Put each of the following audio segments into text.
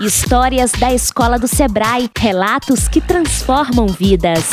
Histórias da Escola do Sebrae, relatos que transformam vidas.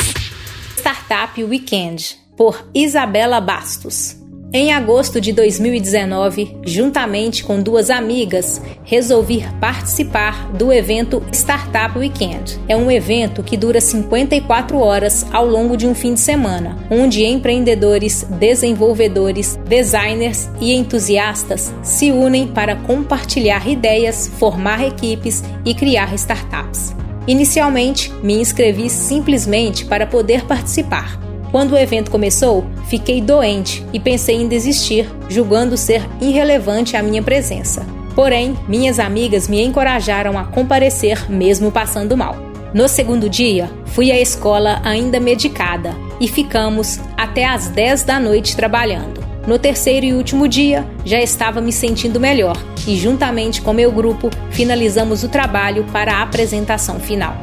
Startup Weekend, por Isabela Bastos. Em agosto de 2019, juntamente com duas amigas, resolvi participar do evento Startup Weekend. É um evento que dura 54 horas ao longo de um fim de semana, onde empreendedores, desenvolvedores, designers e entusiastas se unem para compartilhar ideias, formar equipes e criar startups. Inicialmente, me inscrevi simplesmente para poder participar quando o evento começou, fiquei doente e pensei em desistir, julgando ser irrelevante a minha presença. Porém, minhas amigas me encorajaram a comparecer mesmo passando mal. No segundo dia, fui à escola ainda medicada e ficamos até às 10 da noite trabalhando. No terceiro e último dia, já estava me sentindo melhor e, juntamente com meu grupo, finalizamos o trabalho para a apresentação final.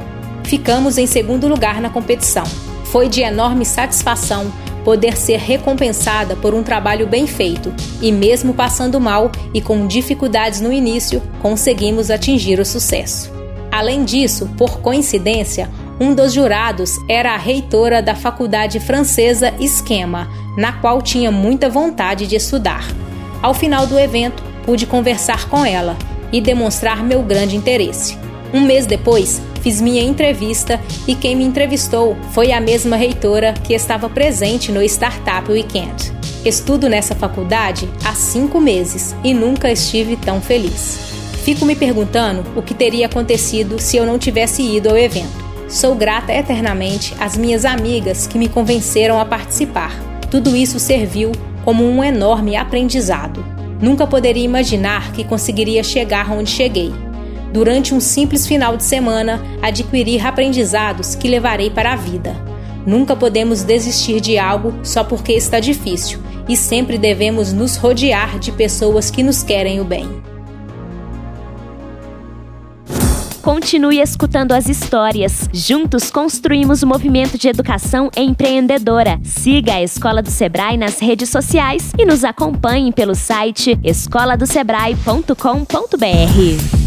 Ficamos em segundo lugar na competição, foi de enorme satisfação poder ser recompensada por um trabalho bem feito e, mesmo passando mal e com dificuldades no início, conseguimos atingir o sucesso. Além disso, por coincidência, um dos jurados era a reitora da faculdade francesa Esquema, na qual tinha muita vontade de estudar. Ao final do evento, pude conversar com ela e demonstrar meu grande interesse. Um mês depois, fiz minha entrevista e quem me entrevistou foi a mesma reitora que estava presente no Startup Weekend. Estudo nessa faculdade há cinco meses e nunca estive tão feliz. Fico me perguntando o que teria acontecido se eu não tivesse ido ao evento. Sou grata eternamente às minhas amigas que me convenceram a participar. Tudo isso serviu como um enorme aprendizado. Nunca poderia imaginar que conseguiria chegar onde cheguei durante um simples final de semana, adquirir aprendizados que levarei para a vida. Nunca podemos desistir de algo só porque está difícil e sempre devemos nos rodear de pessoas que nos querem o bem. Continue escutando as histórias. Juntos construímos o movimento de educação empreendedora. Siga a Escola do Sebrae nas redes sociais e nos acompanhe pelo site escoladosebrae.com.br.